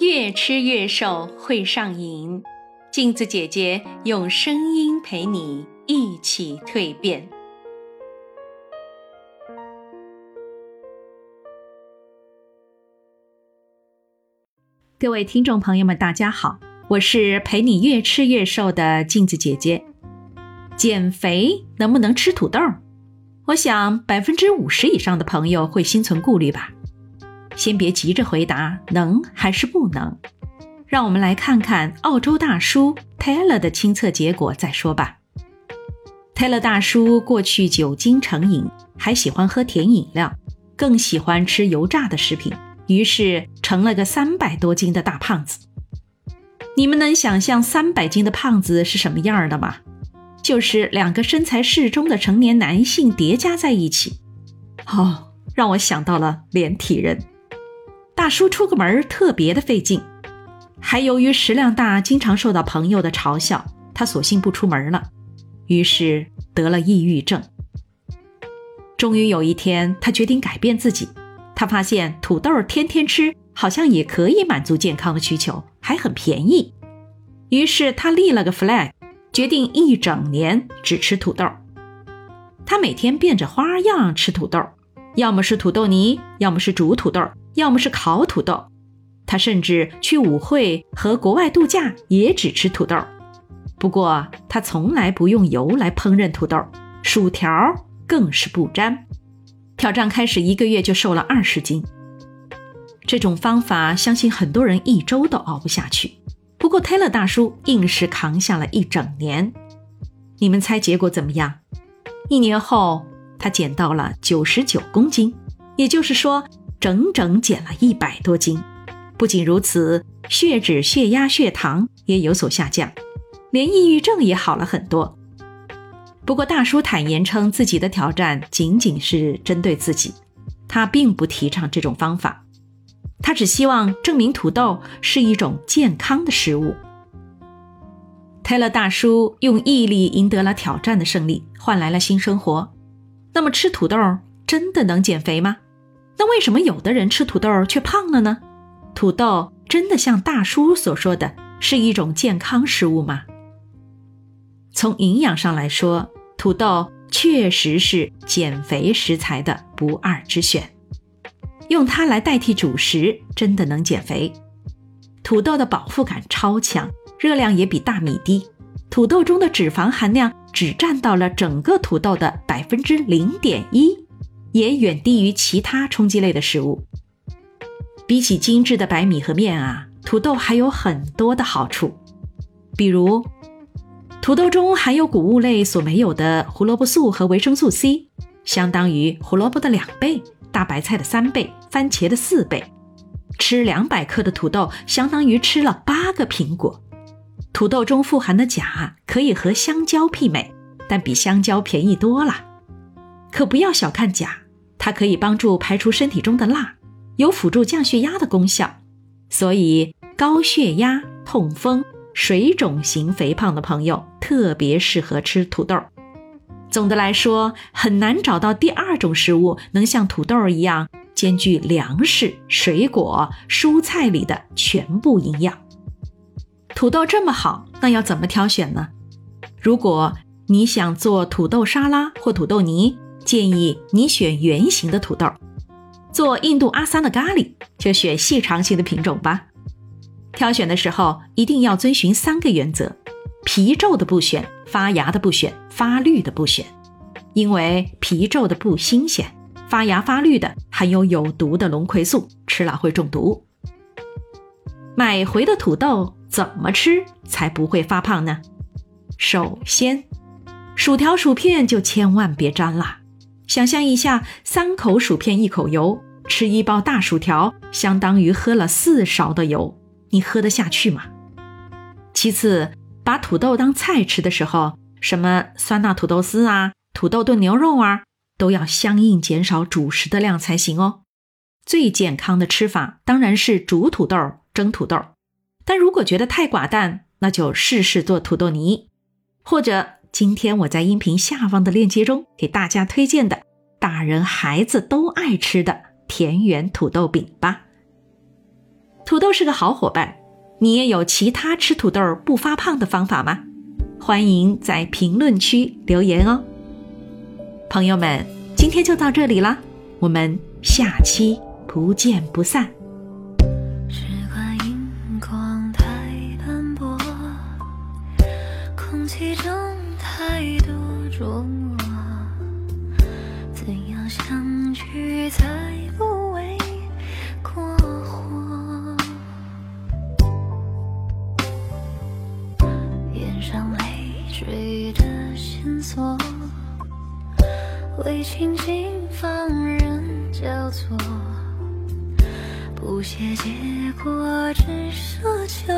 越吃越瘦会上瘾，镜子姐姐用声音陪你一起蜕变。各位听众朋友们，大家好，我是陪你越吃越瘦的镜子姐姐。减肥能不能吃土豆？我想百分之五十以上的朋友会心存顾虑吧。先别急着回答能还是不能，让我们来看看澳洲大叔 Taylor 的亲测结果再说吧。Taylor 大叔过去酒精成瘾，还喜欢喝甜饮料，更喜欢吃油炸的食品，于是成了个三百多斤的大胖子。你们能想象三百斤的胖子是什么样的吗？就是两个身材适中的成年男性叠加在一起。哦，让我想到了连体人。大叔出个门特别的费劲，还由于食量大，经常受到朋友的嘲笑，他索性不出门了，于是得了抑郁症。终于有一天，他决定改变自己。他发现土豆天天吃好像也可以满足健康的需求，还很便宜。于是他立了个 flag，决定一整年只吃土豆。他每天变着花样吃土豆，要么是土豆泥，要么是煮土豆。要么是烤土豆，他甚至去舞会和国外度假也只吃土豆。不过他从来不用油来烹饪土豆，薯条更是不沾。挑战开始一个月就瘦了二十斤，这种方法相信很多人一周都熬不下去。不过 Taylor 大叔硬是扛下了一整年。你们猜结果怎么样？一年后他减到了九十九公斤，也就是说。整整减了一百多斤，不仅如此，血脂、血压、血糖也有所下降，连抑郁症也好了很多。不过，大叔坦言称自己的挑战仅仅是针对自己，他并不提倡这种方法，他只希望证明土豆是一种健康的食物。泰勒大叔用毅力赢得了挑战的胜利，换来了新生活。那么，吃土豆真的能减肥吗？那为什么有的人吃土豆却胖了呢？土豆真的像大叔所说的是一种健康食物吗？从营养上来说，土豆确实是减肥食材的不二之选。用它来代替主食，真的能减肥。土豆的饱腹感超强，热量也比大米低。土豆中的脂肪含量只占到了整个土豆的百分之零点一。也远低于其他冲击类的食物。比起精致的白米和面啊，土豆还有很多的好处。比如，土豆中含有谷物类所没有的胡萝卜素和维生素 C，相当于胡萝卜的两倍、大白菜的三倍、番茄的四倍。吃两百克的土豆，相当于吃了八个苹果。土豆中富含的钾可以和香蕉媲美，但比香蕉便宜多了。可不要小看钾，它可以帮助排出身体中的钠，有辅助降血压的功效。所以高血压、痛风、水肿型肥胖的朋友特别适合吃土豆。总的来说，很难找到第二种食物能像土豆一样兼具粮食、水果、蔬菜里的全部营养。土豆这么好，那要怎么挑选呢？如果你想做土豆沙拉或土豆泥，建议你选圆形的土豆，做印度阿三的咖喱就选细长型的品种吧。挑选的时候一定要遵循三个原则：皮皱的不选，发芽的不选，发绿的不选。因为皮皱的不新鲜，发芽发绿的含有有毒的龙葵素，吃了会中毒。买回的土豆怎么吃才不会发胖呢？首先，薯条、薯片就千万别沾了。想象一下，三口薯片一口油，吃一包大薯条，相当于喝了四勺的油，你喝得下去吗？其次，把土豆当菜吃的时候，什么酸辣土豆丝啊、土豆炖牛肉啊，都要相应减少主食的量才行哦。最健康的吃法当然是煮土豆、蒸土豆，但如果觉得太寡淡，那就试试做土豆泥，或者。今天我在音频下方的链接中给大家推荐的大人孩子都爱吃的田园土豆饼吧。土豆是个好伙伴，你也有其他吃土豆不发胖的方法吗？欢迎在评论区留言哦。朋友们，今天就到这里啦，我们下期不见不散。太多琢磨，怎样相聚才不为过火？眼上泪水的线索，为情景放任交错。不屑结果，只奢求